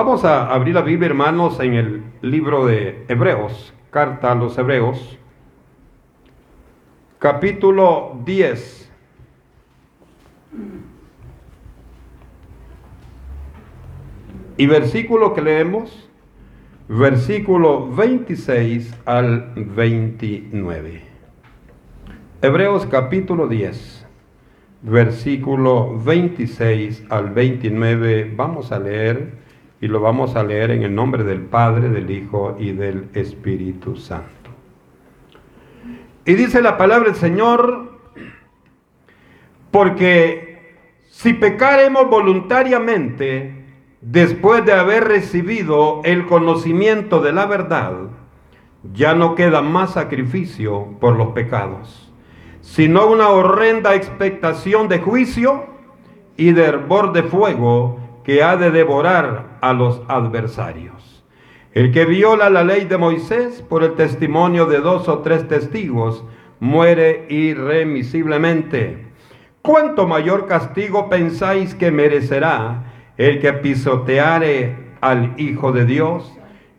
Vamos a abrir la Biblia, hermanos, en el libro de Hebreos, carta a los Hebreos, capítulo 10. Y versículo que leemos, versículo 26 al 29. Hebreos capítulo 10, versículo 26 al 29. Vamos a leer y lo vamos a leer en el nombre del Padre, del Hijo y del Espíritu Santo. Y dice la palabra del Señor, porque si pecaremos voluntariamente después de haber recibido el conocimiento de la verdad, ya no queda más sacrificio por los pecados, sino una horrenda expectación de juicio y de hervor de fuego que ha de devorar a los adversarios. El que viola la ley de Moisés por el testimonio de dos o tres testigos muere irremisiblemente. ¿Cuánto mayor castigo pensáis que merecerá el que pisoteare al Hijo de Dios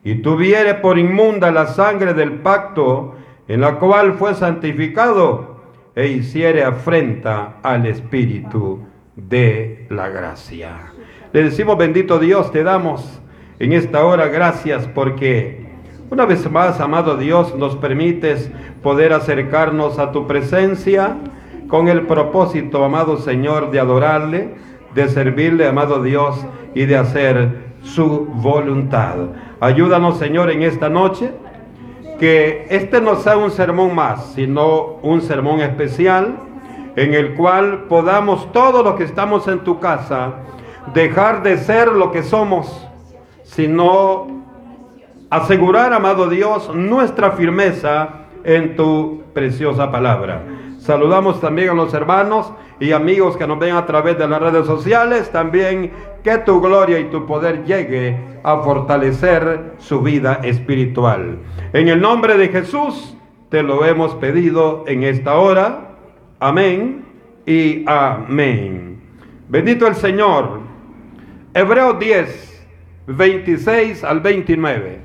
y tuviere por inmunda la sangre del pacto en la cual fue santificado e hiciere afrenta al Espíritu de la gracia? Le decimos, bendito Dios, te damos en esta hora gracias porque una vez más, amado Dios, nos permites poder acercarnos a tu presencia con el propósito, amado Señor, de adorarle, de servirle, amado Dios, y de hacer su voluntad. Ayúdanos, Señor, en esta noche, que este no sea un sermón más, sino un sermón especial en el cual podamos todos los que estamos en tu casa, dejar de ser lo que somos, sino asegurar, amado Dios, nuestra firmeza en tu preciosa palabra. Saludamos también a los hermanos y amigos que nos ven a través de las redes sociales, también que tu gloria y tu poder llegue a fortalecer su vida espiritual. En el nombre de Jesús te lo hemos pedido en esta hora. Amén y amén. Bendito el Señor. Hebreos 10, 26 al 29.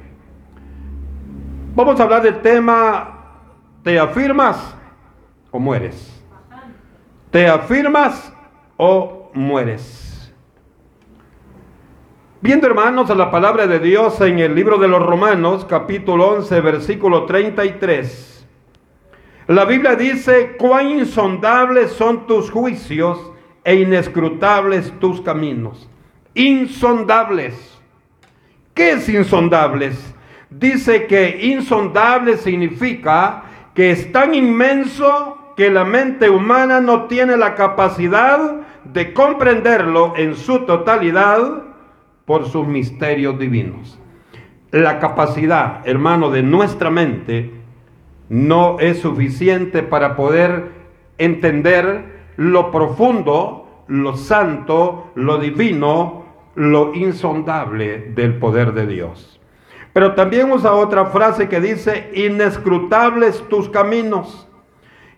Vamos a hablar del tema, ¿te afirmas o mueres? ¿Te afirmas o mueres? Viendo hermanos a la palabra de Dios en el libro de los Romanos, capítulo 11, versículo 33. La Biblia dice, cuán insondables son tus juicios e inescrutables tus caminos insondables. ¿Qué es insondables? Dice que insondable significa que es tan inmenso que la mente humana no tiene la capacidad de comprenderlo en su totalidad por sus misterios divinos. La capacidad, hermano, de nuestra mente no es suficiente para poder entender lo profundo, lo santo, lo divino, lo insondable del poder de Dios. Pero también usa otra frase que dice, inescrutables tus caminos.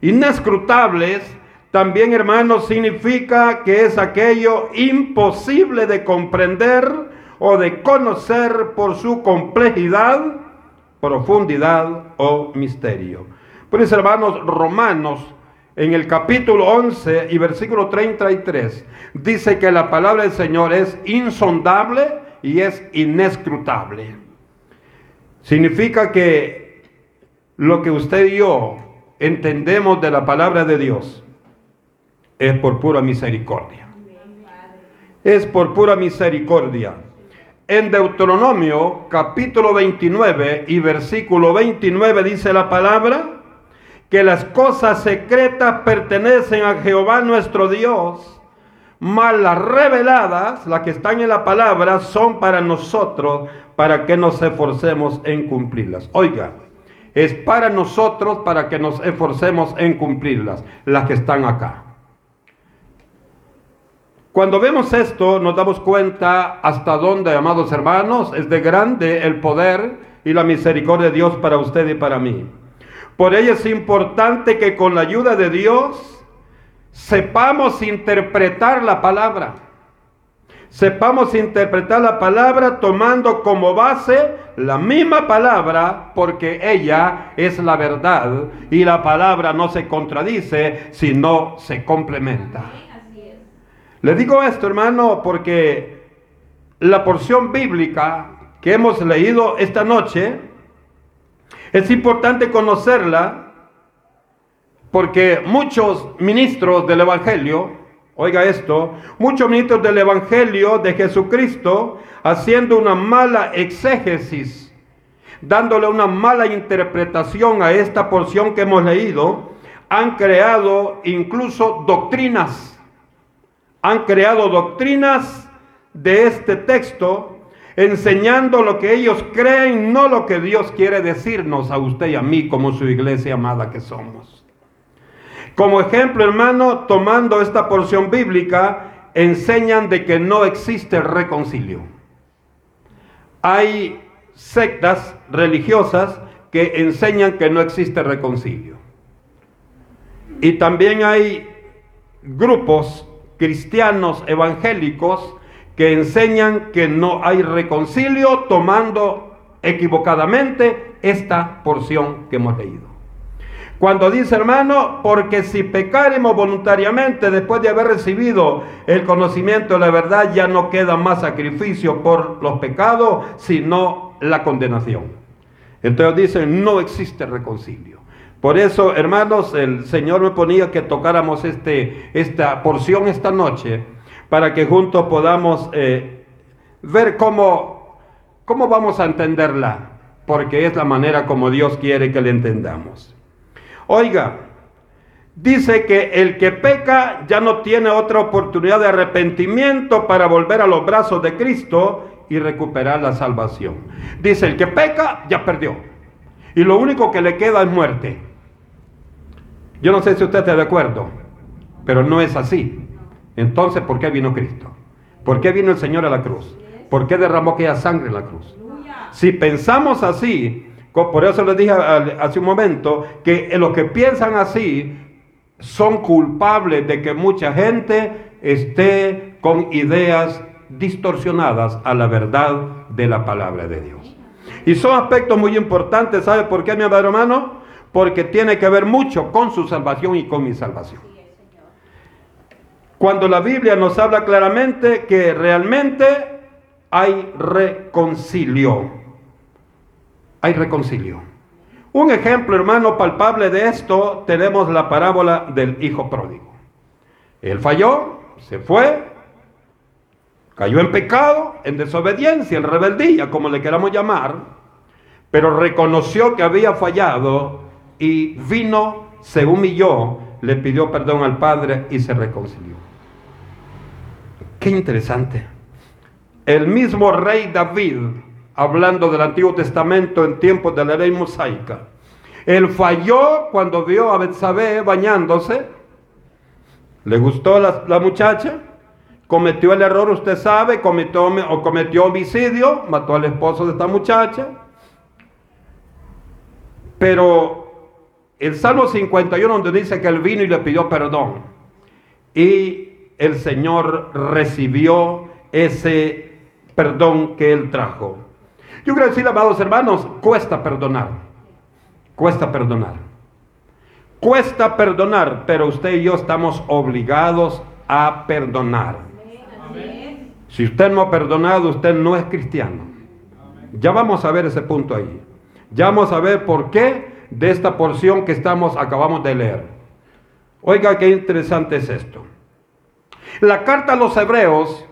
Inescrutables también, hermanos, significa que es aquello imposible de comprender o de conocer por su complejidad, profundidad o misterio. Por eso, hermanos, Romanos en el capítulo 11 y versículo 33, dice que la palabra del Señor es insondable y es inescrutable. Significa que lo que usted y yo entendemos de la palabra de Dios es por pura misericordia. Es por pura misericordia. En Deuteronomio capítulo 29 y versículo 29 dice la palabra, que las cosas secretas pertenecen a Jehová nuestro Dios, mas las reveladas, las que están en la palabra, son para nosotros, para que nos esforcemos en cumplirlas. Oiga, es para nosotros, para que nos esforcemos en cumplirlas, las que están acá. Cuando vemos esto, nos damos cuenta hasta dónde, amados hermanos, es de grande el poder y la misericordia de Dios para usted y para mí. Por ello es importante que con la ayuda de Dios sepamos interpretar la palabra. sepamos interpretar la palabra tomando como base la misma palabra porque ella es la verdad y la palabra no se contradice, sino se complementa. Le digo esto, hermano, porque la porción bíblica que hemos leído esta noche es importante conocerla porque muchos ministros del Evangelio Oiga esto, muchos ministros del Evangelio de Jesucristo haciendo una mala exégesis, dándole una mala interpretación a esta porción que hemos leído, han creado incluso doctrinas, han creado doctrinas de este texto, enseñando lo que ellos creen, no lo que Dios quiere decirnos a usted y a mí como su iglesia amada que somos. Como ejemplo, hermano, tomando esta porción bíblica, enseñan de que no existe reconcilio. Hay sectas religiosas que enseñan que no existe reconcilio. Y también hay grupos cristianos evangélicos que enseñan que no hay reconcilio tomando equivocadamente esta porción que hemos leído. Cuando dice hermano, porque si pecaremos voluntariamente después de haber recibido el conocimiento de la verdad, ya no queda más sacrificio por los pecados, sino la condenación. Entonces dicen, no existe reconcilio. Por eso, hermanos, el Señor me ponía que tocáramos este, esta porción esta noche para que juntos podamos eh, ver cómo, cómo vamos a entenderla, porque es la manera como Dios quiere que la entendamos. Oiga, dice que el que peca ya no tiene otra oportunidad de arrepentimiento para volver a los brazos de Cristo y recuperar la salvación. Dice, el que peca ya perdió. Y lo único que le queda es muerte. Yo no sé si usted está de acuerdo, pero no es así. Entonces, ¿por qué vino Cristo? ¿Por qué vino el Señor a la cruz? ¿Por qué derramó aquella sangre en la cruz? Si pensamos así, por eso les dije hace un momento que los que piensan así son culpables de que mucha gente esté con ideas distorsionadas a la verdad de la palabra de Dios. Y son aspectos muy importantes, ¿sabe por qué, mi amado hermano? Porque tiene que ver mucho con su salvación y con mi salvación. Cuando la Biblia nos habla claramente que realmente hay reconcilio hay reconcilio. Un ejemplo, hermano, palpable de esto, tenemos la parábola del hijo pródigo. Él falló, se fue, cayó en pecado, en desobediencia, en rebeldía, como le queramos llamar, pero reconoció que había fallado y vino, se humilló, le pidió perdón al Padre y se reconcilió. Qué interesante. El mismo rey David hablando del Antiguo Testamento en tiempos de la ley mosaica. Él falló cuando vio a Betsabé bañándose. ¿Le gustó la, la, muchacha? Cometió el error, usted sabe, cometió, o cometió homicidio, mató al esposo de esta muchacha. Pero el Salmo 51 donde dice que él vino y le pidió perdón. Y el Señor recibió ese perdón que él trajo. Yo quiero decir, amados hermanos, cuesta perdonar. Cuesta perdonar. Cuesta perdonar, pero usted y yo estamos obligados a perdonar. Si usted no ha perdonado, usted no es cristiano. Ya vamos a ver ese punto ahí. Ya vamos a ver por qué de esta porción que estamos acabamos de leer. Oiga, qué interesante es esto. La carta a los hebreos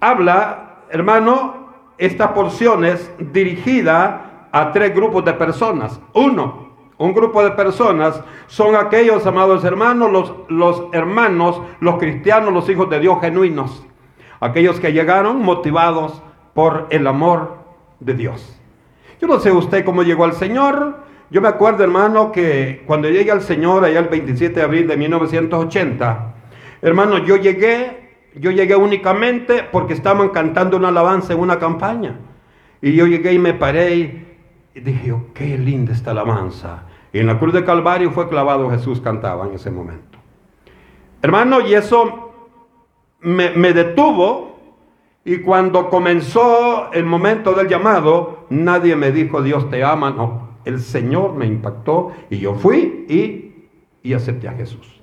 habla, hermano, esta porción es dirigida a tres grupos de personas. Uno, un grupo de personas son aquellos, amados hermanos, los, los hermanos, los cristianos, los hijos de Dios genuinos. Aquellos que llegaron motivados por el amor de Dios. Yo no sé usted cómo llegó al Señor. Yo me acuerdo, hermano, que cuando llegué al Señor, allá el 27 de abril de 1980, hermano, yo llegué yo llegué únicamente porque estaban cantando una alabanza en una campaña. Y yo llegué y me paré dije, oh, qué linda esta alabanza. Y en la cruz de Calvario fue clavado Jesús, cantaba en ese momento. Hermano, y eso me, me detuvo y cuando comenzó el momento del llamado, nadie me dijo Dios te ama, no. El Señor me impactó y yo fui y, y acepté a Jesús.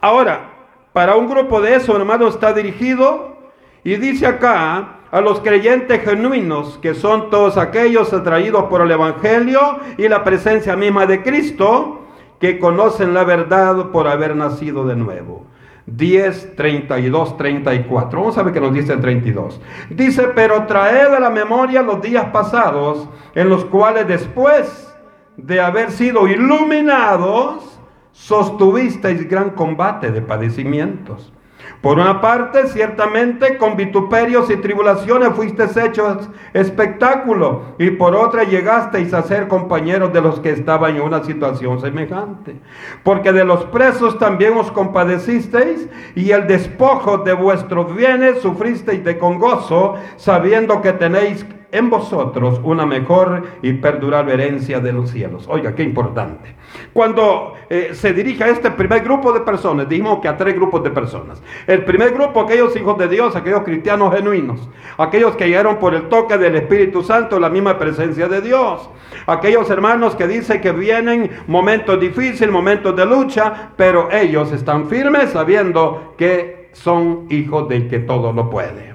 Ahora, para un grupo de eso, hermano, está dirigido y dice acá a los creyentes genuinos, que son todos aquellos atraídos por el Evangelio y la presencia misma de Cristo, que conocen la verdad por haber nacido de nuevo. 10, 32, 34. Vamos a ver qué nos dice el 32. Dice, pero traed a la memoria los días pasados, en los cuales después de haber sido iluminados, sostuvisteis gran combate de padecimientos por una parte, ciertamente con vituperios y tribulaciones fuisteis hechos espectáculo, y por otra llegasteis a ser compañeros de los que estaban en una situación semejante. Porque de los presos también os compadecisteis, y el despojo de vuestros bienes sufristeis de con gozo, sabiendo que tenéis en vosotros una mejor y perdurable herencia de los cielos. Oiga, qué importante. Cuando eh, se dirige a este primer grupo de personas, dijimos que a tres grupos de personas. El primer grupo, aquellos hijos de Dios, aquellos cristianos genuinos, aquellos que llegaron por el toque del Espíritu Santo, la misma presencia de Dios. Aquellos hermanos que dicen que vienen momentos difíciles, momentos de lucha, pero ellos están firmes sabiendo que son hijos del que todo lo puede.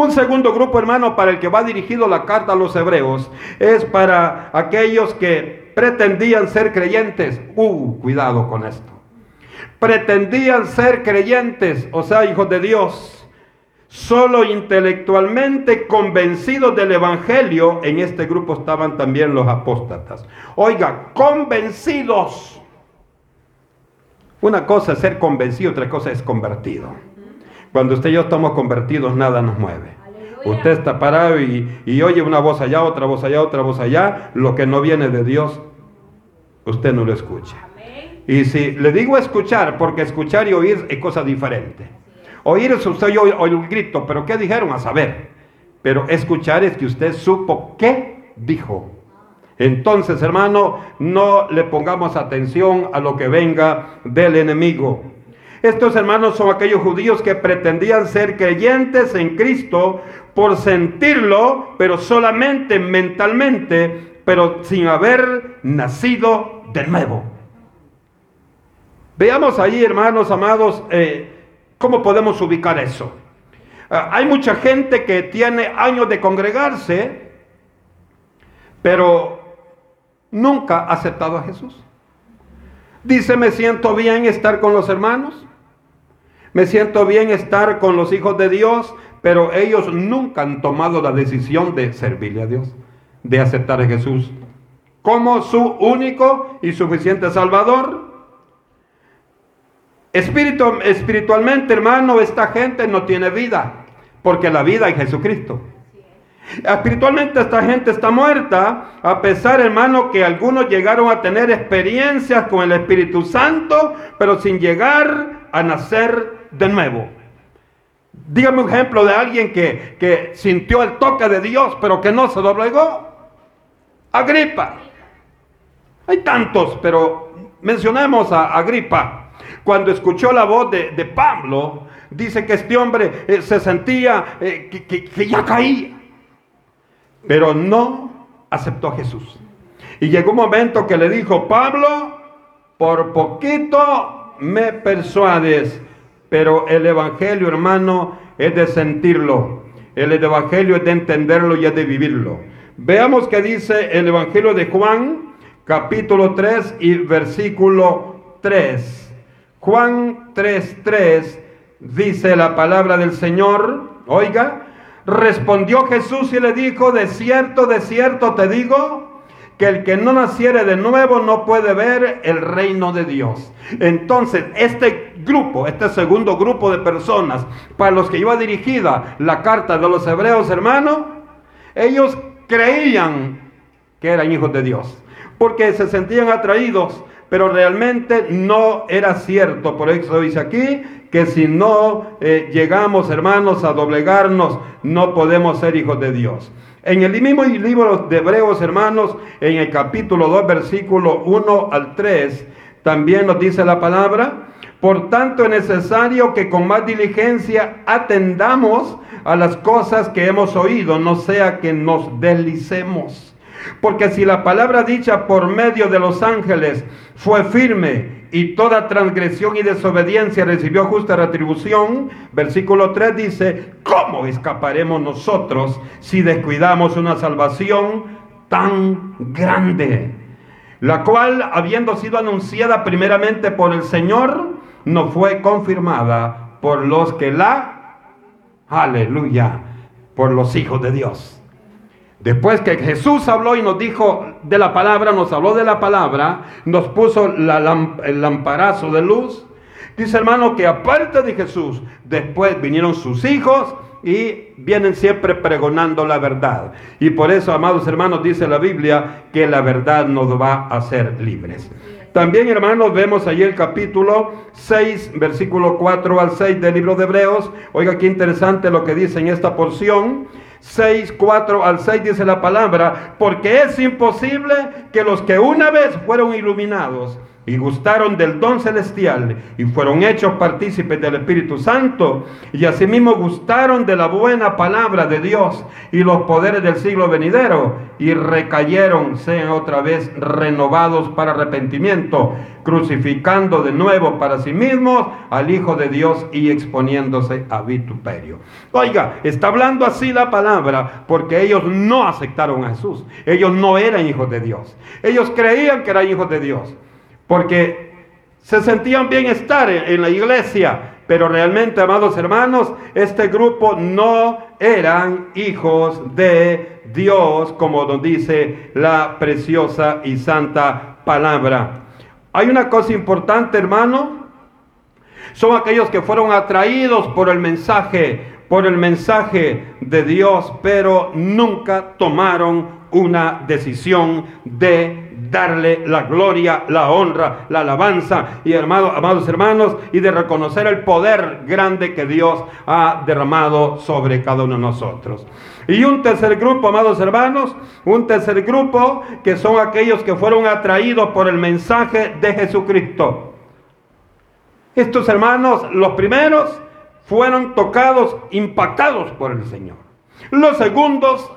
Un segundo grupo, hermano, para el que va dirigido la carta a los hebreos, es para aquellos que pretendían ser creyentes. Uh, cuidado con esto. Pretendían ser creyentes, o sea, hijos de Dios. Solo intelectualmente convencidos del Evangelio, en este grupo estaban también los apóstatas. Oiga, convencidos. Una cosa es ser convencido, otra cosa es convertido. Cuando usted y yo estamos convertidos, nada nos mueve. Usted está parado y, oye una voz allá, otra voz allá, otra voz allá. Lo que no viene de Dios, usted no lo escucha. Y si le digo escuchar, porque escuchar y oír es cosa diferente. Oír es usted oye, oye un grito, pero ¿qué dijeron? A saber. Pero escuchar es que usted supo qué dijo. Entonces, hermano, no le pongamos atención a lo que venga del enemigo. Estos hermanos son aquellos judíos que pretendían ser creyentes en Cristo por sentirlo, pero solamente mentalmente, pero sin haber nacido de nuevo. Veamos ahí, hermanos amados, eh, cómo podemos ubicar eso. Ah, hay mucha gente que tiene años de congregarse, pero nunca ha aceptado a Jesús. Dice, me siento bien estar con los hermanos, me siento bien estar con los hijos de Dios, pero ellos nunca han tomado la decisión de servirle a Dios, de aceptar a Jesús como su único y suficiente Salvador. Espíritu, espiritualmente, hermano, esta gente no tiene vida, porque la vida es Jesucristo. Espiritualmente esta gente está muerta, a pesar, hermano, que algunos llegaron a tener experiencias con el Espíritu Santo, pero sin llegar a nacer de nuevo. Dígame un ejemplo de alguien que, que sintió el toque de Dios, pero que no se doblegó. Agripa. Hay tantos, pero mencionemos a Agripa. Cuando escuchó la voz de, Pablo, dice que este hombre eh, se sentía eh, que, que ya caía, pero no aceptó a Jesús. Y llegó un momento que le dijo, Pablo, por poquito me persuades pero el Evangelio, hermano, es de sentirlo. El Evangelio es de entenderlo y es de vivirlo. Veamos qué dice el Evangelio de Juan, capítulo 3 y versículo 3. Juan 3:3 dice la palabra del Señor. Oiga, respondió Jesús y le dijo, de cierto, de cierto te digo, que el que no naciere de nuevo no puede ver el reino de Dios. Entonces, este grupo, este segundo grupo de personas, para los que iba dirigida la carta de los hebreos, hermanos, ellos creían que eran hijos de Dios, porque se sentían atraídos, pero realmente no era cierto. Por eso dice aquí que si no eh, llegamos, hermanos, a doblegarnos, no podemos ser hijos de Dios. En el mismo libro de Hebreos, hermanos, en el capítulo 2, versículo 1 al 3, también nos dice la palabra, Por tanto es necesario que con más diligencia atendamos a las cosas que hemos oído, no sea que nos deslicemos. Porque si la palabra dicha por medio de los ángeles fue firme y toda transgresión y desobediencia recibió justa retribución, versículo 3 dice, ¿cómo escaparemos nosotros si descuidamos una salvación tan grande? La cual, habiendo sido anunciada primeramente por el Señor, no fue confirmada por los que la, aleluya, por los hijos de Dios. Después que Jesús habló y nos dijo de la palabra, nos habló de la palabra, nos puso el lamparazo de luz. Dice hermano que aparte de Jesús, después vinieron sus hijos y vienen siempre pregonando la verdad. Y por eso, amados hermanos, dice la Biblia que la verdad nos va a hacer libres. También, hermanos, vemos allí el capítulo 6, versículo 4 al 6 del libro de Hebreos. Oiga, qué interesante lo que dice en esta porción. 6, 4 al 6 dice la palabra, porque es imposible que los que una vez fueron iluminados y gustaron del don celestial y fueron hechos partícipes del Espíritu Santo y asimismo gustaron de la buena palabra de Dios y los poderes del siglo venidero y recayeron, sean otra vez renovados para arrepentimiento, crucificando de nuevo para sí mismos al Hijo de Dios y exponiéndose a vituperio. Oiga, está hablando así la palabra porque ellos no aceptaron a Jesús, ellos no eran hijos de Dios, ellos creían que eran hijos de Dios porque se sentían bien estar en la iglesia, pero realmente, amados hermanos, este grupo no eran hijos de Dios, como nos dice la preciosa y santa palabra. Hay una cosa importante, hermano. Son aquellos que fueron atraídos por el mensaje, por el mensaje de Dios, pero nunca tomaron una decisión de darle la gloria, la honra, la alabanza y amados hermanos, y de reconocer el poder grande que Dios ha derramado sobre cada uno de nosotros. Y un tercer grupo, amados hermanos, un tercer grupo que son aquellos que fueron atraídos por el mensaje de Jesucristo. Estos hermanos, los primeros, fueron tocados, impactados por el Señor. Los segundos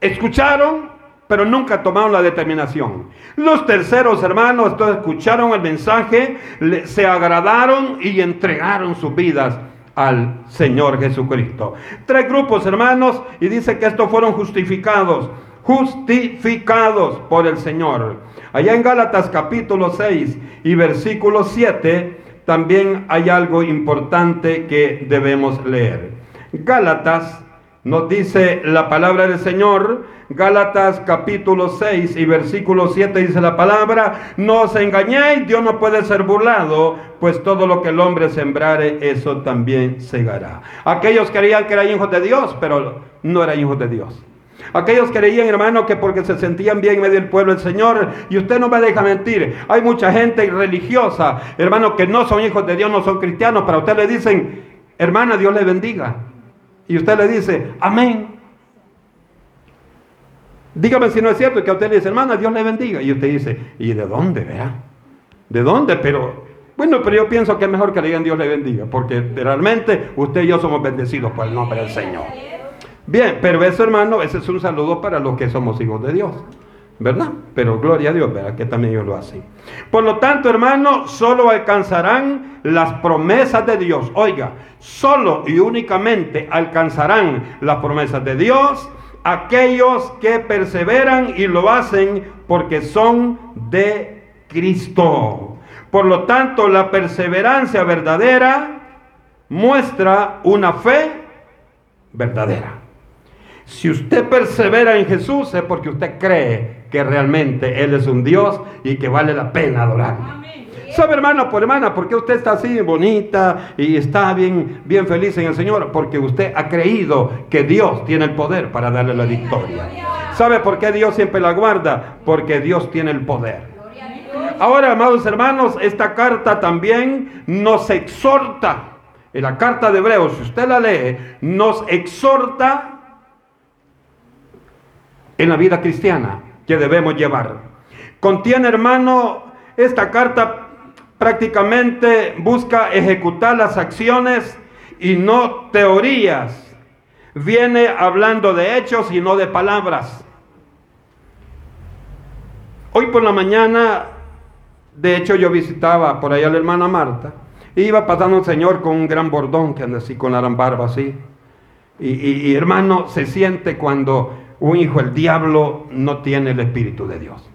escucharon, pero nunca tomaron la determinación. Los terceros hermanos escucharon el mensaje, se agradaron y entregaron sus vidas al Señor Jesucristo. Tres grupos hermanos y dice que estos fueron justificados, justificados por el Señor. Allá en Gálatas capítulo 6 y versículo 7 también hay algo importante que debemos leer. Gálatas nos dice la palabra del Señor, Gálatas capítulo 6 y versículo 7 dice la palabra, no os engañéis, Dios no puede ser burlado, pues todo lo que el hombre sembrare, eso también segará. Aquellos creían que eran hijos de Dios, pero no eran hijos de Dios. Aquellos creían, hermano, que porque se sentían bien en medio del pueblo del Señor, y usted no me deja mentir, hay mucha gente religiosa, hermano, que no son hijos de Dios, no son cristianos, pero usted le dicen, hermana, Dios le bendiga. Y usted le dice, amén. Dígame si no es cierto que a usted le dice, hermana, Dios le bendiga. Y usted dice, ¿y de dónde, vea? ¿De dónde? Pero, bueno, pero yo pienso que es mejor que le digan Dios le bendiga, porque realmente usted y yo somos bendecidos por el nombre del Señor. Bien, pero eso, hermano, ese es un saludo para los que somos hijos de Dios. ¿Verdad? Pero gloria a Dios, ¿verdad? Que también yo lo hacen. Por lo tanto, hermano, solo alcanzarán las promesas de Dios. Oiga, solo y únicamente alcanzarán las promesas de Dios aquellos que perseveran y lo hacen porque son de Cristo. Por lo tanto, la perseverancia verdadera muestra una fe verdadera. Si usted persevera en Jesús es porque usted cree que realmente Él es un Dios y que vale la pena adorarlo. ¿Sabe, hermano por hermana, por qué usted está así bonita y está bien, bien feliz en el Señor? Porque usted ha creído que Dios tiene el poder para darle la victoria. ¿Sabe por qué Dios siempre la guarda? Porque Dios tiene el poder. Ahora, amados hermanos, esta carta también nos exhorta. En la carta de Hebreos, si usted la lee, nos exhorta en la vida cristiana que debemos llevar. Contiene, hermano, esta carta prácticamente busca ejecutar las acciones y no teorías. Viene hablando de hechos y no de palabras. Hoy por la mañana, de hecho yo visitaba por allá a la hermana Marta, y iba pasando un señor con un gran bordón que anda así con la barba así. Y, y hermano, se siente cuando un hijo del diablo no tiene el Espíritu de Dios.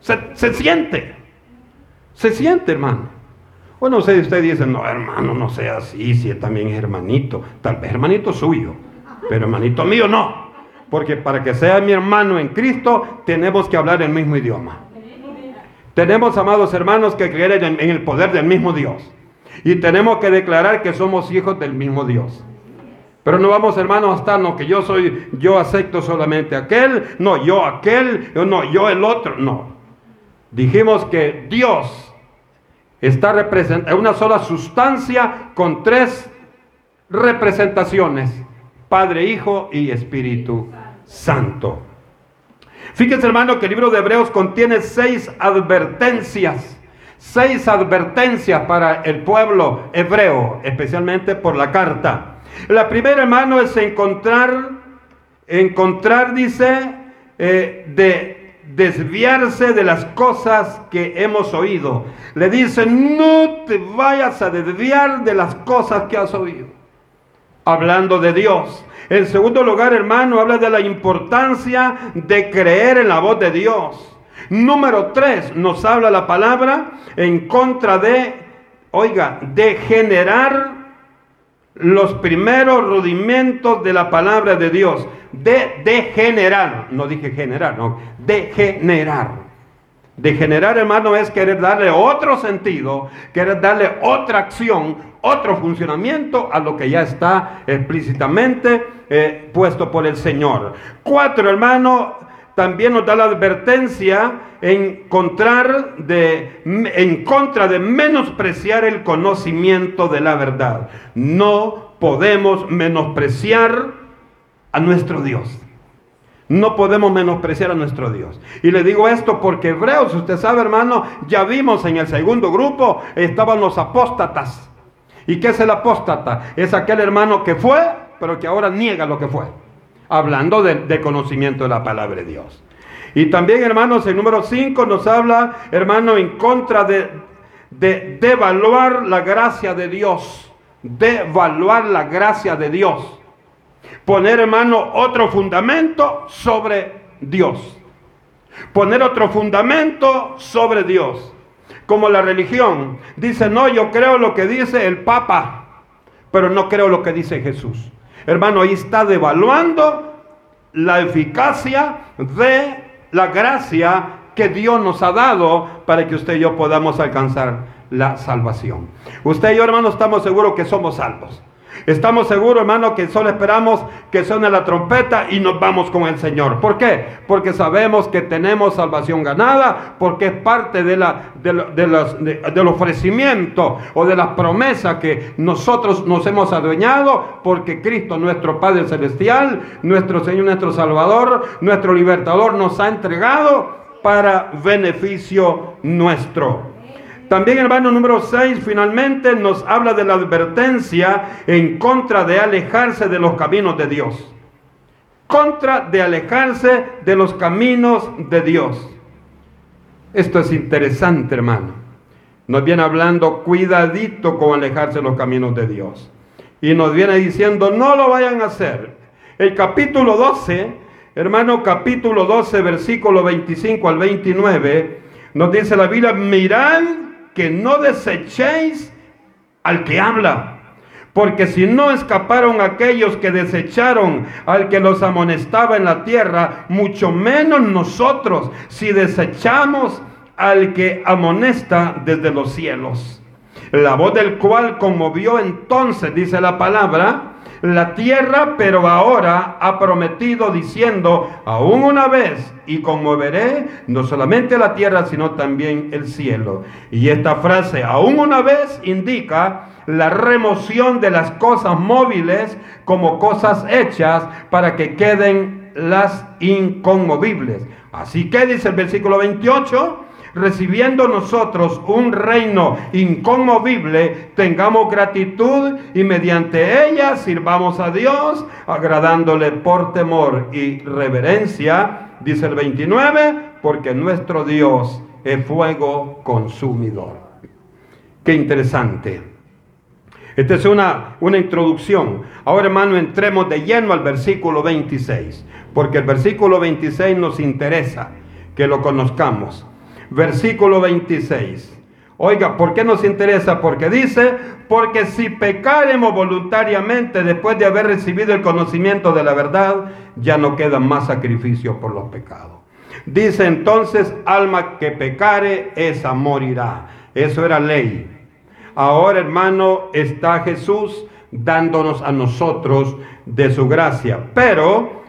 Se, siente. Se siente, hermano. Bueno, usted, usted dice, no, hermano, no sea así, si también es hermanito. Tal vez hermanito suyo, pero hermanito mío no. Porque para que sea mi hermano en Cristo, tenemos que hablar el mismo idioma. Tenemos, amados hermanos, que creer en el poder del mismo Dios. Y tenemos que declarar que somos hijos del mismo Dios. Pero no vamos, hermanos, a estar, no, que yo soy, yo acepto solamente aquel, no, yo aquel, no, yo el otro, no. Dijimos que Dios está representado, una sola sustancia con tres representaciones, Padre, Hijo y Espíritu Santo. Fíjense, hermano, que el libro de Hebreos contiene seis advertencias, seis advertencias para el pueblo hebreo, especialmente por la carta. La primera, hermano, es encontrar, encontrar, dice, eh, de desviarse de las cosas que hemos oído. Le dice, no te vayas a desviar de las cosas que has oído. Hablando de Dios. En segundo lugar, hermano, habla de la importancia de creer en la voz de Dios. Número tres, nos habla la palabra en contra de, oiga, de generar los primeros rudimentos de la palabra de Dios, de degenerar, no dije generar, no, degenerar. Degenerar, hermano, es querer darle otro sentido, querer darle otra acción, otro funcionamiento a lo que ya está explícitamente eh, puesto por el Señor. Cuatro, hermano, también nos da la advertencia en, contra de menospreciar el conocimiento de la verdad. No podemos menospreciar a nuestro Dios. No podemos menospreciar a nuestro Dios. Y le digo esto porque Hebreos, usted sabe hermano, ya vimos en el segundo grupo, estaban los apóstatas. ¿Y qué es el apóstata? Es aquel hermano que fue, pero que ahora niega lo que fue hablando de, conocimiento de la palabra de Dios. Y también, hermanos, el número 5 nos habla, hermano, en contra de, de devaluar la gracia de Dios. Devaluar la gracia de Dios. Poner, hermano, otro fundamento sobre Dios. Poner otro fundamento sobre Dios. Como la religión. Dice, no, yo creo lo que dice el Papa, pero no creo lo que dice Jesús. Hermano, ahí está devaluando la eficacia de la gracia que Dios nos ha dado para que usted y yo podamos alcanzar la salvación. Usted y yo, hermano, estamos seguros que somos salvos. Estamos seguros, hermano, que solo esperamos que suene la trompeta y nos vamos con el Señor. ¿Por qué? Porque sabemos que tenemos salvación ganada, porque es parte de la, del ofrecimiento o de las promesas que nosotros nos hemos adueñado, porque Cristo, nuestro Padre Celestial, nuestro Señor, nuestro Salvador, nuestro Libertador, nos ha entregado para beneficio nuestro. También, hermano número 6, finalmente nos habla de la advertencia en contra de alejarse de los caminos de Dios. Contra de alejarse de los caminos de Dios. Esto es interesante, hermano. Nos viene hablando cuidadito con alejarse de los caminos de Dios. Y nos viene diciendo, no lo vayan a hacer. El capítulo 12, hermano, capítulo 12, versículo 25 al 29, nos dice la Biblia, mirad que no desechéis al que habla. Porque si no escaparon aquellos que desecharon al que los amonestaba en la tierra, mucho menos nosotros si desechamos al que amonesta desde los cielos. La voz del cual conmovió entonces, dice la palabra, la tierra, pero ahora ha prometido diciendo, aún una vez, y conmoveré no solamente la tierra, sino también el cielo. Y esta frase, aún una vez, indica la remoción de las cosas móviles como cosas hechas para que queden las inconmovibles. Así que dice el versículo 28, recibiendo nosotros un reino inconmovible, tengamos gratitud y mediante ella sirvamos a Dios, agradándole por temor y reverencia, dice el 29, porque nuestro Dios es fuego consumidor. Qué interesante. Esta es una, una introducción. Ahora, hermano, entremos de lleno al versículo 26, porque el versículo 26 nos interesa que lo conozcamos. Versículo 26. Oiga, ¿por qué nos interesa? Porque dice, porque si pecaremos voluntariamente después de haber recibido el conocimiento de la verdad, ya no queda más sacrificio por los pecados. Dice entonces, alma que pecare, esa morirá. Eso era ley. Ahora, hermano, está Jesús dándonos a nosotros de su gracia. Pero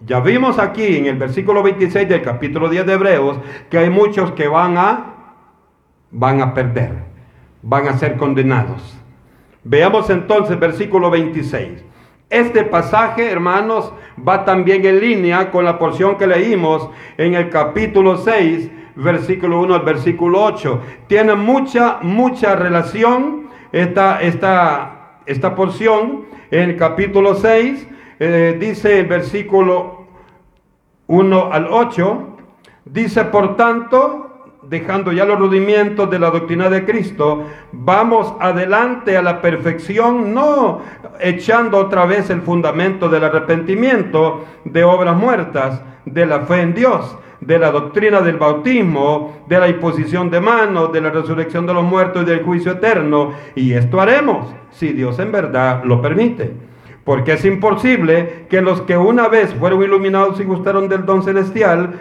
ya vimos aquí en el versículo 26 del capítulo 10 de Hebreos que hay muchos que van a van a perder, van a ser condenados. Veamos entonces versículo 26. Este pasaje, hermanos, va también en línea con la porción que leímos en el capítulo 6 versículo 1 al versículo 8. Tiene mucha, mucha relación esta, esta, esta porción en el capítulo 6. Eh, dice el versículo 1 al 8. Dice, por tanto, dejando ya los rudimentos de la doctrina de Cristo, vamos adelante a la perfección, no echando otra vez el fundamento del arrepentimiento, de obras muertas, de la fe en Dios de la doctrina del bautismo, de la imposición de manos, de la resurrección de los muertos y del juicio eterno. Y esto haremos si Dios en verdad lo permite. Porque es imposible que los que una vez fueron iluminados y gustaron del don celestial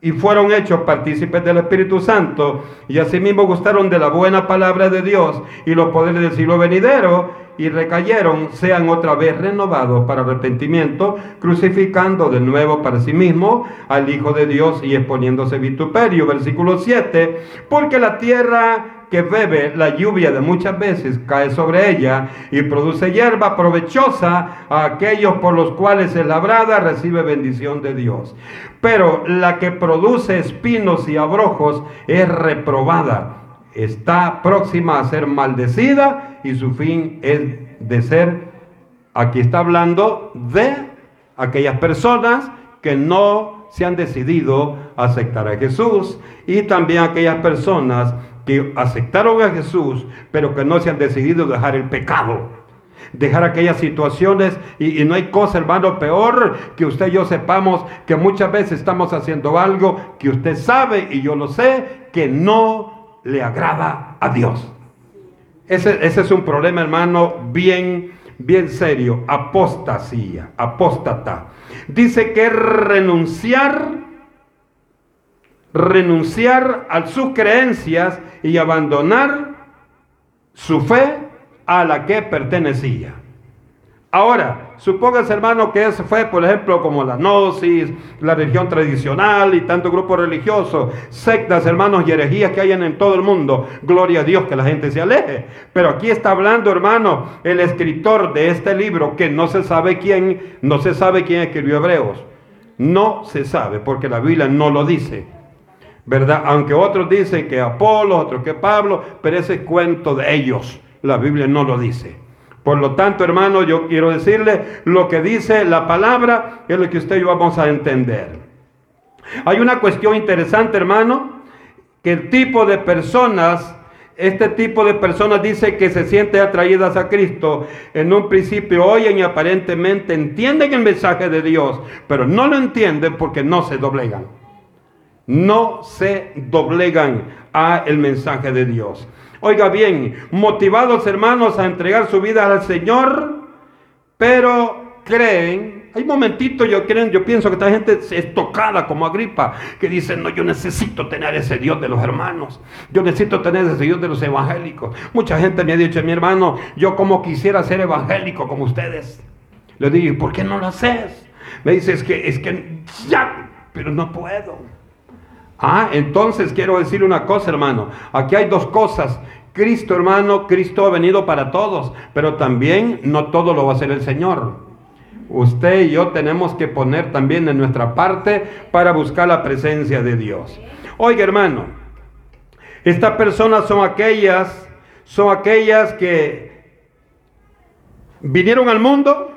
y fueron hechos partícipes del Espíritu Santo y asimismo gustaron de la buena palabra de Dios y los poderes del siglo venidero y recayeron, sean otra vez renovados para arrepentimiento, crucificando de nuevo para sí mismo al Hijo de Dios y exponiéndose vituperio. Versículo 7, porque la tierra que bebe la lluvia de muchas veces cae sobre ella y produce hierba provechosa a aquellos por los cuales es labrada recibe bendición de Dios. Pero la que produce espinos y abrojos es reprobada, está próxima a ser maldecida y su fin es de ser, aquí está hablando de aquellas personas que no se han decidido aceptar a Jesús y también aquellas personas aceptaron a Jesús, pero que no se han decidido dejar el pecado. Dejar aquellas situaciones y, no hay cosa, hermano, peor que usted y yo sepamos que muchas veces estamos haciendo algo que usted sabe y yo lo sé, que no le agrada a Dios. Ese, ese es un problema, hermano, bien, bien serio. Apostasía, apóstata. Dice que renunciar renunciar a sus creencias y abandonar su fe a la que pertenecía. Ahora, supongas hermano que eso fue, por ejemplo, como la gnosis, la religión tradicional y tanto grupo religioso, sectas, hermanos y herejías que hayan en todo el mundo. Gloria a Dios que la gente se aleje. Pero aquí está hablando, hermano, el escritor de este libro, que no se sabe quién, no se sabe quién escribió Hebreos. No se sabe, porque la Biblia no lo dice. ¿Verdad? Aunque otros dicen que Apolo, otros que Pablo, pero ese es cuento de ellos. La Biblia no lo dice. Por lo tanto, hermano, yo quiero decirle lo que dice la palabra, es lo que usted y yo vamos a entender. Hay una cuestión interesante, hermano, que el tipo de personas, este tipo de personas dice que se sienten atraídas a Cristo. En un principio oyen y aparentemente entienden el mensaje de Dios, pero no lo entienden porque no se doblegan no se doblegan a el mensaje de Dios. Oiga bien, motivados hermanos a entregar su vida al Señor, pero creen, hay momentitos yo creen, yo pienso que esta gente es tocada como Agripa, que dice, no, yo necesito tener ese Dios de los hermanos, yo necesito tener ese Dios de los evangélicos. Mucha gente me ha dicho, mi hermano, yo como quisiera ser evangélico como ustedes. Le digo, ¿por qué no lo haces? Me dice, es que, es que ya, pero no puedo. Ah, entonces quiero decir una cosa, hermano. Aquí hay dos cosas. Cristo, hermano, Cristo ha venido para todos, pero también no todo lo va a hacer el Señor. Usted y yo tenemos que poner también en nuestra parte para buscar la presencia de Dios. Oiga, hermano, Estas personas son aquellas, son aquellas que vinieron al mundo,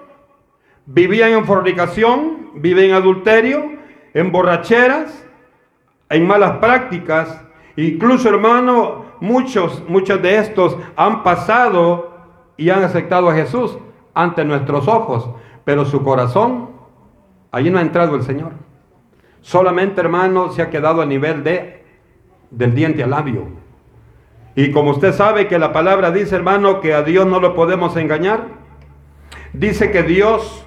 vivían en fornicación, viven en adulterio, en borracheras, en malas prácticas. Incluso, hermano, muchos, muchos de estos han pasado y han aceptado a Jesús ante nuestros ojos, pero su corazón, allí no ha entrado el Señor. Solamente, hermano, se ha quedado a nivel de del diente al labio. Y como usted sabe que la palabra dice, hermano, que a Dios no lo podemos engañar, dice que Dios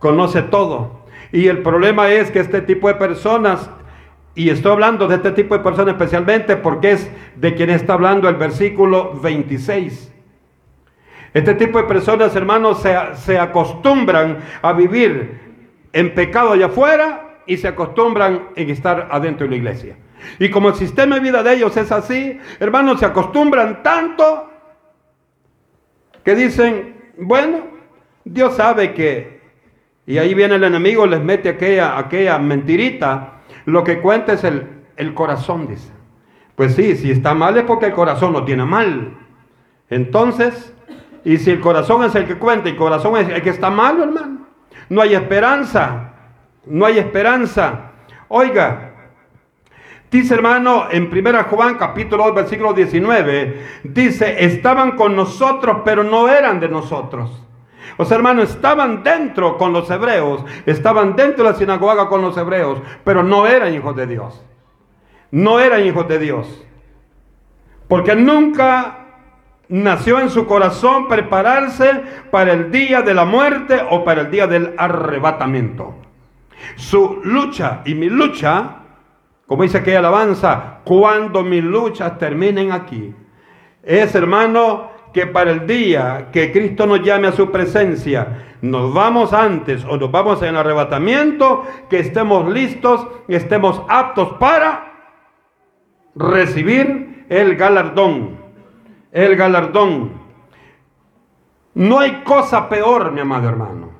conoce todo. Y el problema es que este tipo de personas, y estoy hablando de este tipo de personas especialmente porque es de quien está hablando el versículo 26. Este tipo de personas, hermanos, se, se acostumbran a vivir en pecado allá afuera y se acostumbran en estar adentro de la iglesia. Y como el sistema de vida de ellos es así, hermanos, se acostumbran tanto que dicen, bueno, Dios sabe que, y ahí viene el enemigo, les mete aquella, aquella mentirita, lo que cuenta es el, el corazón, dice. Pues sí, si está mal es porque el corazón lo tiene mal. Entonces, y si el corazón es el que cuenta y el corazón es el que está malo, hermano, no hay esperanza, no hay esperanza. Oiga, Dice hermano en 1 Juan capítulo 2 versículo 19, dice, estaban con nosotros pero no eran de nosotros. O sea, hermano, estaban dentro con los hebreos, estaban dentro de la sinagoga con los hebreos, pero no eran hijos de Dios. No eran hijos de Dios. Porque nunca nació en su corazón prepararse para el día de la muerte o para el día del arrebatamiento. Su lucha y mi lucha como dice aquella alabanza, cuando mis luchas terminen aquí. Es, hermano, que para el día que Cristo nos llame a su presencia, nos vamos antes o nos vamos en arrebatamiento, que estemos listos, estemos aptos para recibir el galardón. El galardón. No hay cosa peor, mi amado hermano.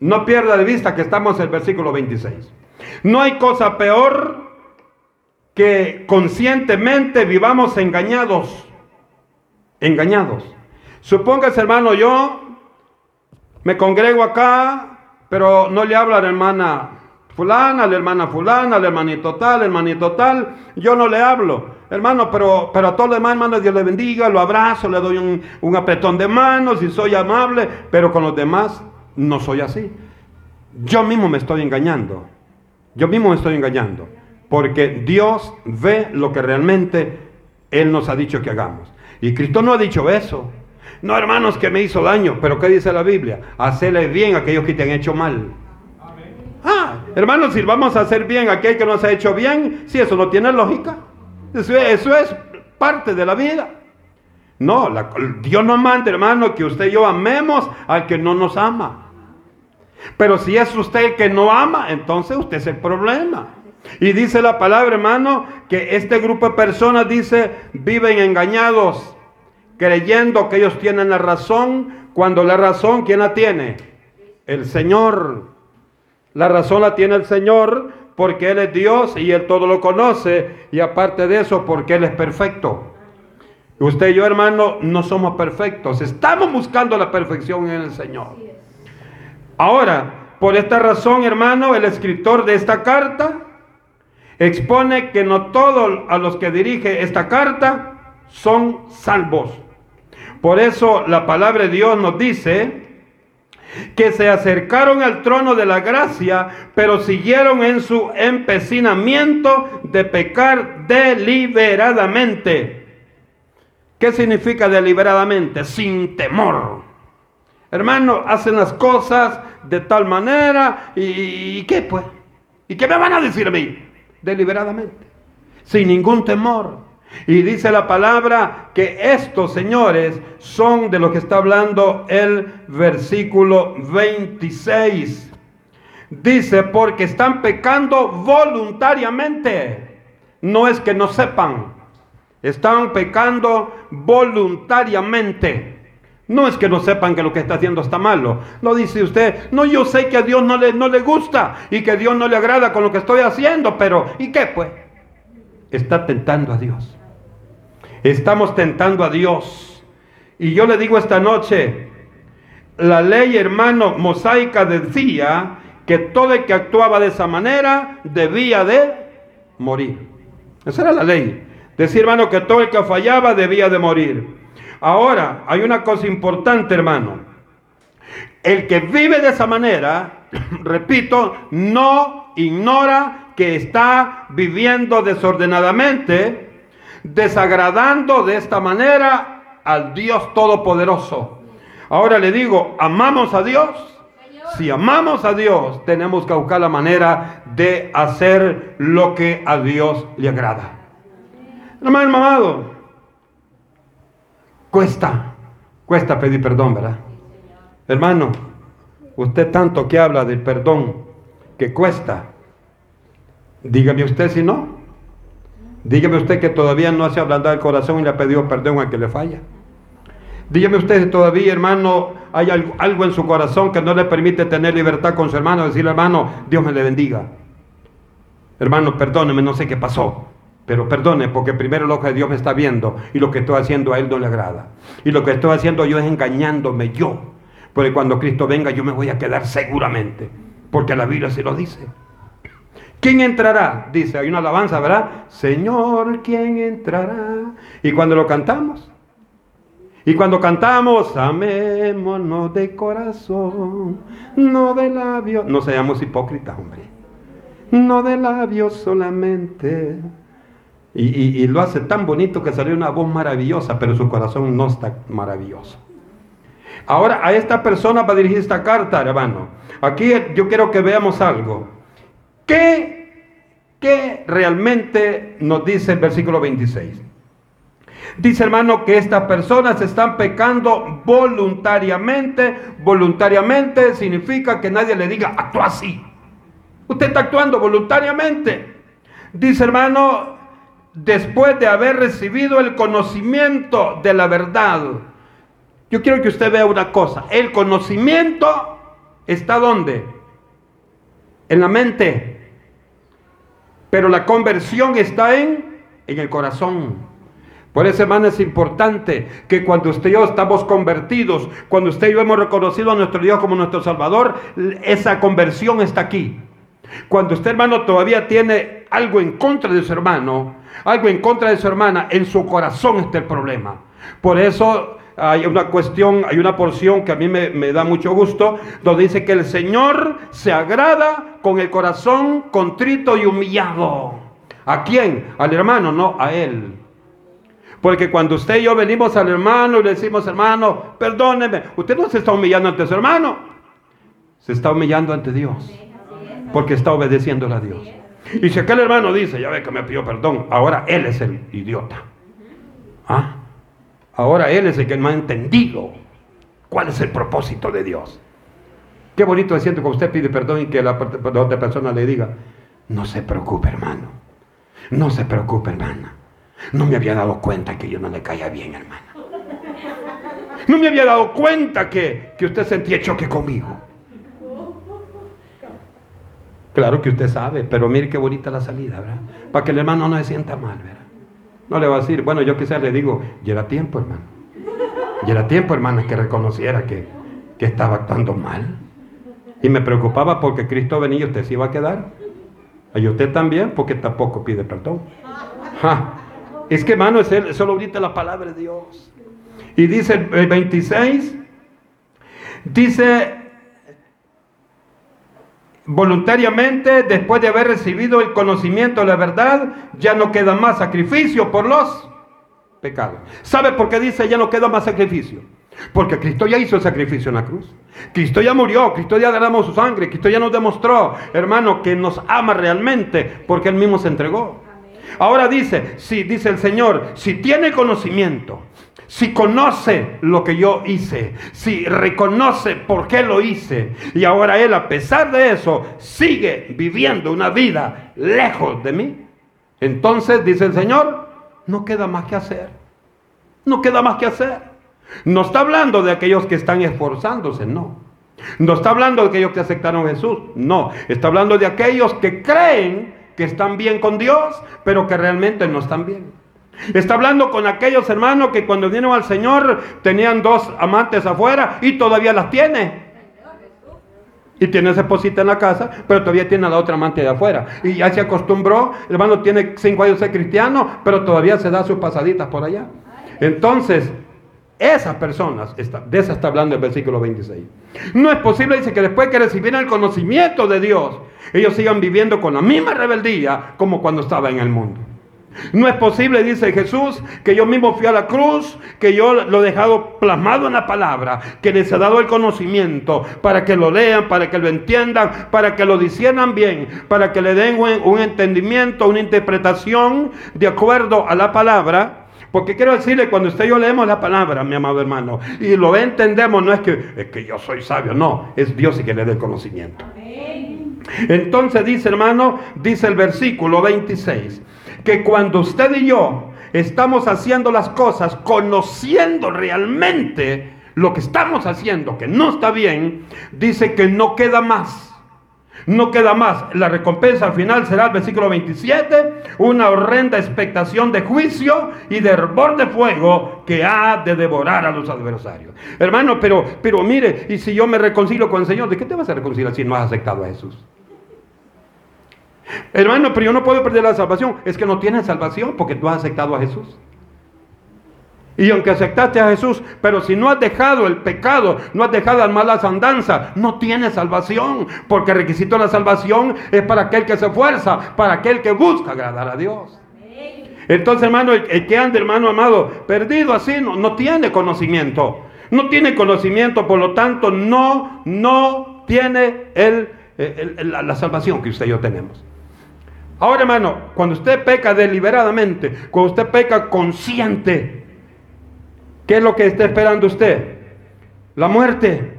No pierda de vista que estamos en el versículo 26. No hay cosa peor que conscientemente vivamos engañados. Engañados. Supóngase, hermano, yo me congrego acá, pero no le hablo a la hermana fulana, a la hermana fulana, al hermanito tal, hermanito tal. Yo no le hablo. Hermano, pero, pero a todos los demás, hermano, Dios le bendiga, lo abrazo, le doy un, un apretón de manos y soy amable, pero con los demás no soy así. Yo mismo me estoy engañando. Yo mismo me estoy engañando. Porque Dios ve lo que realmente Él nos ha dicho que hagamos. Y Cristo no ha dicho eso. No, hermanos, que me hizo daño. Pero ¿qué dice la Biblia? Hacerle bien a aquellos que te han hecho mal. Ah, hermanos, si vamos a hacer bien a aquel que nos ha hecho bien, si eso no tiene lógica. Eso, es parte de la vida. No, Dios nos manda, hermano, que usted y yo amemos al que no nos ama. Pero si es usted el que no ama, entonces usted es el problema. Y dice la palabra, hermano, que este grupo de personas, dice, viven engañados, creyendo que ellos tienen la razón, cuando la razón, ¿quién la tiene? El Señor. La razón la tiene el Señor porque Él es Dios y Él todo lo conoce. Y aparte de eso, porque Él es perfecto. Usted y yo, hermano, no somos perfectos. Estamos buscando la perfección en el Señor. Ahora, por esta razón, hermano, el escritor de esta carta expone que no todos a los que dirige esta carta son salvos. Por eso la palabra de Dios nos dice que se acercaron al trono de la gracia, pero siguieron en su empecinamiento de pecar deliberadamente. ¿Qué significa deliberadamente? Sin temor. Hermano, hacen las cosas de tal manera y, y ¿qué pues? ¿Y qué me van a decir a mí? deliberadamente, sin ningún temor. Y dice la palabra que estos señores son de lo que está hablando el versículo 26. Dice, porque están pecando voluntariamente. No es que no sepan, están pecando voluntariamente. No es que no sepan que lo que está haciendo está malo. No dice usted, no, yo sé que a Dios no le, no le gusta y que Dios no le agrada con lo que estoy haciendo, pero ¿y qué pues? Está tentando a Dios. Estamos tentando a Dios. Y yo le digo esta noche, la ley, hermano, mosaica decía que todo el que actuaba de esa manera debía de morir. Esa era la ley. Decía, hermano, que todo el que fallaba debía de morir. Ahora, hay una cosa importante, hermano. El que vive de esa manera, repito, no ignora que está viviendo desordenadamente, desagradando de esta manera al Dios Todopoderoso. Ahora le digo, ¿amamos a Dios? Si amamos a Dios, tenemos que buscar la manera de hacer lo que a Dios le agrada. Hermano amado, cuesta, cuesta pedir perdón, ¿verdad? Hermano, usted tanto que habla del perdón, que cuesta. Dígame usted si no. Dígame usted que todavía no se ha ablandado el corazón y le ha pedido perdón a que le falla. Dígame usted si todavía, hermano, hay algo en su corazón que no le permite tener libertad con su hermano, decirle, hermano, Dios me le bendiga. Hermano, perdóneme, no sé qué pasó. Pero perdone, porque primero lo que Dios me está viendo y lo que estoy haciendo a Él no le agrada. Y lo que estoy haciendo yo es engañándome yo. Porque cuando Cristo venga yo me voy a quedar seguramente. Porque la Biblia se lo dice. ¿Quién entrará? Dice, hay una alabanza, ¿verdad? Señor, ¿quién entrará? Y cuando lo cantamos, y cuando cantamos, amémonos de corazón, no de labios, no seamos hipócritas, hombre, no de labios solamente y, lo hace tan bonito que salió una voz maravillosa, pero su corazón no está maravilloso. Ahora a esta persona va a dirigir esta carta, hermano. Aquí yo quiero que veamos algo. ¿Qué, qué realmente nos dice el versículo 26? Dice hermano que estas personas están pecando voluntariamente. Voluntariamente significa que nadie le diga, actúa así. Usted está actuando voluntariamente. Dice hermano, después de haber recibido el conocimiento de la verdad. Yo quiero que usted vea una cosa. El conocimiento está donde? En la mente. Pero la conversión está en, en el corazón. Por eso, hermano, es importante que cuando usted y yo estamos convertidos, cuando usted y yo hemos reconocido a nuestro Dios como nuestro Salvador, esa conversión está aquí. Cuando usted, hermano, todavía tiene algo en contra de su hermano, algo en contra de su hermana, en su corazón está el problema. Por eso hay una cuestión, hay una porción que a mí me, da mucho gusto, donde dice que el Señor se agrada con el corazón contrito y humillado. ¿A quién? Al hermano, no a él. Porque cuando usted y yo venimos al hermano y le decimos, hermano, perdóneme, usted no se está humillando ante su hermano, se está humillando ante Dios. Porque está obedeciéndole a Dios. Y si aquel hermano dice, ya ve que me pidió perdón, ahora él es el idiota. ¿Ah? Ahora él es el que no ha entendido cuál es el propósito de Dios. Qué bonito es que usted pide perdón y que la otra persona le diga, no se preocupe hermano, no se preocupe hermana. No me había dado cuenta que yo no le caía bien hermana. No me había dado cuenta que, que usted sentía choque conmigo. Claro que usted sabe, pero mire qué bonita la salida, ¿verdad? Para que el hermano no se sienta mal, ¿verdad? No le va a decir, bueno, yo quizás le digo, ya era tiempo, hermano. Ya era tiempo, hermana, que reconociera que, que estaba actuando mal. Y me preocupaba porque Cristo venía y usted se iba a quedar. Y usted también, porque tampoco pide perdón. Es que, hermano, es solo ahorita la palabra de Dios. Y dice el 26, dice, voluntariamente, después de haber recibido el conocimiento de la verdad, ya no queda más sacrificio por los pecados. ¿Sabe por qué dice ya no queda más sacrificio? Porque Cristo ya hizo el sacrificio en la cruz. Cristo ya murió, Cristo ya derramó su sangre, Cristo ya nos demostró, hermano, que nos ama realmente porque Él mismo se entregó. Ahora dice, si dice el Señor, si tiene conocimiento, si conoce lo que yo hice, si reconoce por qué lo hice, y ahora Él a pesar de eso sigue viviendo una vida lejos de mí, entonces dice el Señor, no queda más que hacer. No queda más que hacer. No está hablando de aquellos que están esforzándose, no. No está hablando de aquellos que aceptaron a Jesús, no. Está hablando de aquellos que creen que están bien con Dios, pero que realmente no están bien. Está hablando con aquellos hermanos que cuando vinieron al Señor tenían dos amantes afuera y todavía las tiene. Y tiene esa esposita en la casa, pero todavía tiene la otra amante de afuera. Y ya se acostumbró, el hermano tiene cinco años de cristiano, pero todavía se da sus pasaditas por allá. Entonces, esas personas, de esas está hablando el versículo 26. No es posible, dice, que después que recibieran el conocimiento de Dios, ellos sigan viviendo con la misma rebeldía como cuando estaba en el mundo. No es posible, dice Jesús, que yo mismo fui a la cruz, que yo lo he dejado plasmado en la palabra, que les he dado el conocimiento para que lo lean, para que lo entiendan, para que lo disiernan bien, para que le den un, entendimiento, una interpretación de acuerdo a la palabra. Porque quiero decirle, cuando usted y yo leemos la palabra, mi amado hermano, y lo entendemos, no es que, es que yo soy sabio, no, es Dios el que le dé el conocimiento. Entonces dice, hermano, dice el versículo 26 que cuando usted y yo estamos haciendo las cosas conociendo realmente lo que estamos haciendo, que no está bien, dice que no queda más. No queda más. La recompensa al final será el versículo 27, una horrenda expectación de juicio y de hervor de fuego que ha de devorar a los adversarios. Hermano, pero, pero mire, y si yo me reconcilio con el Señor, ¿de qué te vas a reconciliar si no has aceptado a Jesús? Hermano, pero yo no puedo perder la salvación. Es que no tienes salvación porque tú has aceptado a Jesús. Y aunque aceptaste a Jesús, pero si no has dejado el pecado, no has dejado las malas andanzas, no tienes salvación. Porque el requisito de la salvación es para aquel que se esfuerza, para aquel que busca agradar a Dios. Entonces, hermano, el, que anda, hermano amado, perdido así, no, no tiene conocimiento. No tiene conocimiento, por lo tanto, no, no tiene la salvación que usted y yo tenemos. Ahora, hermano, cuando usted peca deliberadamente, cuando usted peca consciente, ¿qué es lo que está esperando usted? La muerte.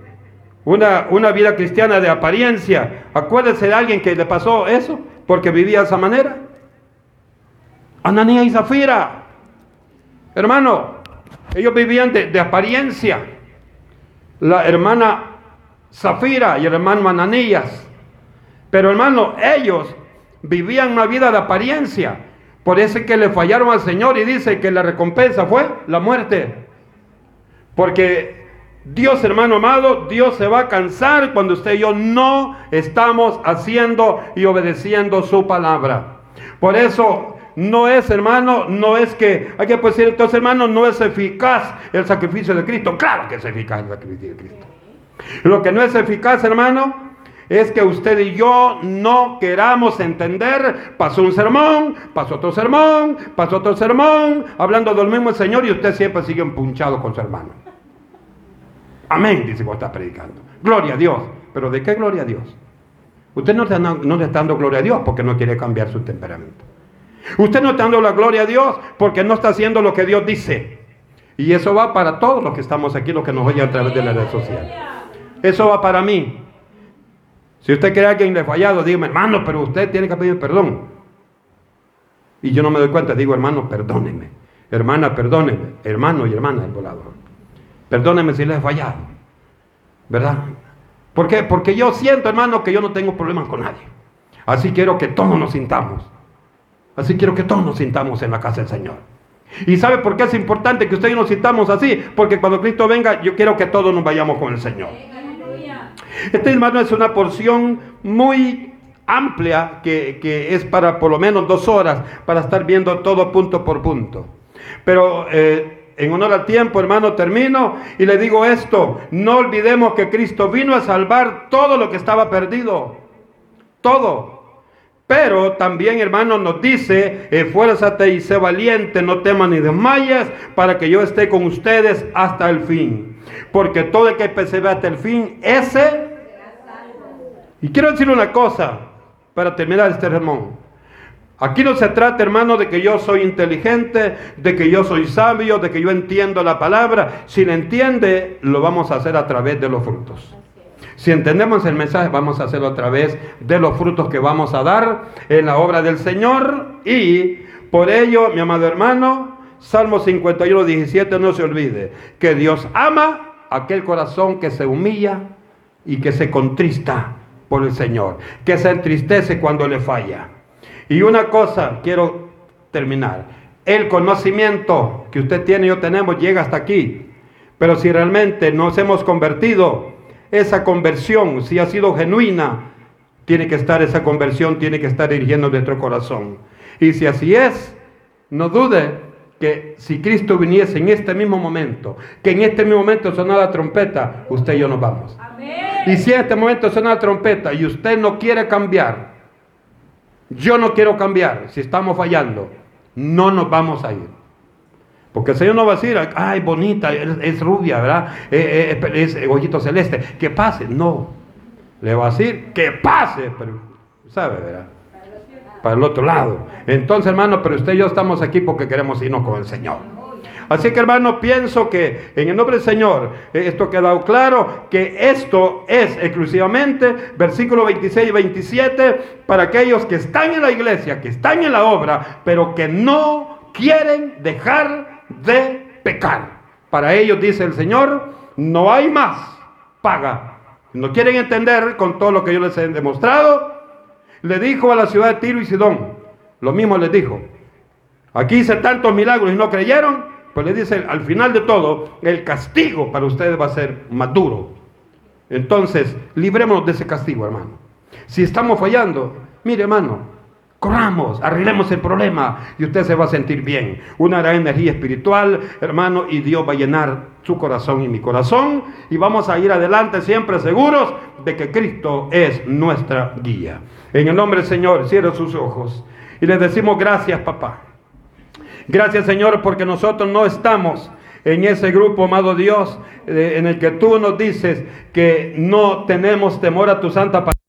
Una, una vida cristiana de apariencia. Acuérdese de alguien que le pasó eso porque vivía de esa manera. Ananía y Zafira. Hermano, ellos vivían de, de apariencia. La hermana Zafira y el hermano Ananías. Pero hermano, ellos vivían una vida de apariencia. Por eso es que le fallaron al Señor y dice que la recompensa fue la muerte. Porque Dios, hermano amado, Dios se va a cansar cuando usted y yo no estamos haciendo y obedeciendo su palabra. Por eso no es, hermano, no es que, hay que decir, entonces, hermano, no es eficaz el sacrificio de Cristo. Claro que es eficaz el sacrificio de Cristo. Lo que no es eficaz, hermano, es que usted y yo no queramos entender. Pasó un sermón, pasó otro sermón, pasó otro sermón, hablando del mismo Señor y usted siempre sigue empunchado con su hermano. Amén, dice cuando está predicando. Gloria a Dios. ¿Pero de qué gloria a Dios? Usted no, está, no está dando gloria a Dios porque no quiere cambiar su temperamento. Usted no está dando la gloria a Dios porque no está haciendo lo que Dios dice. Y eso va para todos los que estamos aquí, los que nos oyen a través de la red social. Eso va para mí. Si usted cree que alguien le ha fallado, dígame, hermano, pero usted tiene que pedir perdón. Y yo no me doy cuenta, digo, hermano, perdóneme. Hermana, perdóneme. Hermano y hermana del volador. Perdóneme si le he fallado. ¿Verdad? ¿Por qué? Porque yo siento, hermano, que yo no tengo problemas con nadie. Así quiero que todos nos sintamos. Así quiero que todos nos sintamos en la casa del Señor. ¿Y sabe por qué es importante que usted y yo nos sintamos así? Porque cuando Cristo venga, yo quiero que todos nos vayamos con el Señor. Este hermano es una porción muy amplia que, es para por lo menos dos horas para estar viendo todo punto por punto. Pero eh, en honor al tiempo, hermano, termino y le digo esto, no olvidemos que Cristo vino a salvar todo lo que estaba perdido, todo. Pero también, hermano, nos dice, esfuérzate y sé valiente, no temas ni desmayes, para que yo esté con ustedes hasta el fin. Porque todo el que persevera hasta el fin, ese... Y quiero decir una cosa, para terminar este sermón. Aquí no se trata, hermano, de que yo soy inteligente, de que yo soy sabio, de que yo entiendo la palabra. Si la entiende, lo vamos a hacer a través de los frutos. Si entendemos el mensaje, vamos a hacerlo a través de los frutos que vamos a dar en la obra del Señor. Y por ello, mi amado hermano, Salmo 51, 17, no se olvide que Dios ama aquel corazón que se humilla y que se contrista por el Señor, que se entristece cuando le falla. Y una cosa quiero terminar. el conocimiento que usted tiene y yo tenemos llega hasta aquí. Pero si realmente nos hemos convertido, esa conversión, si ha sido genuina, tiene que estar esa conversión, tiene que estar dirigiendo nuestro corazón. Y si así es, no dude que si Cristo viniese en este mismo momento, que en este mismo momento suena la trompeta, usted y yo nos vamos. Y si en este momento suena la trompeta y usted no quiere cambiar, yo no quiero cambiar, si estamos fallando, no nos vamos a ir. Porque el Señor no va a decir, ay, bonita, es, rubia, ¿verdad? Eh, eh, es, es celeste, que pase. No, le va a decir que pase, pero, ¿sabe, verdad? Para el otro lado. Entonces, hermano, pero usted y yo estamos aquí porque queremos irnos con el Señor. Así que hermano, pienso que en el nombre del Señor, eh, esto ha quedado claro, que esto es exclusivamente, versículo 26 y 27, para aquellos que están en la iglesia, que están en la obra, pero que no quieren dejar de pecar. Para ellos, dice el Señor, no hay más paga. No quieren entender con todo lo que yo les he demostrado. Le dijo a la ciudad de Tiro y Sidón, lo mismo les dijo. Aquí hice tantos milagros y no creyeron, pues le dice, al final de todo, el castigo para ustedes va a ser más duro. Entonces, librémonos de ese castigo, hermano. Si estamos fallando, mire, hermano, corramos, arreglemos el problema y usted se va a sentir bien. Una gran energía espiritual, hermano, y Dios va a llenar su corazón y mi corazón y vamos a ir adelante siempre seguros de que Cristo es nuestra guía. En el nombre del Señor, cierre sus ojos y le decimos gracias, papá. Gracias Señor porque nosotros no estamos en ese grupo, amado Dios, eh, en el que tú nos dices que no tenemos temor a tu santa palabra.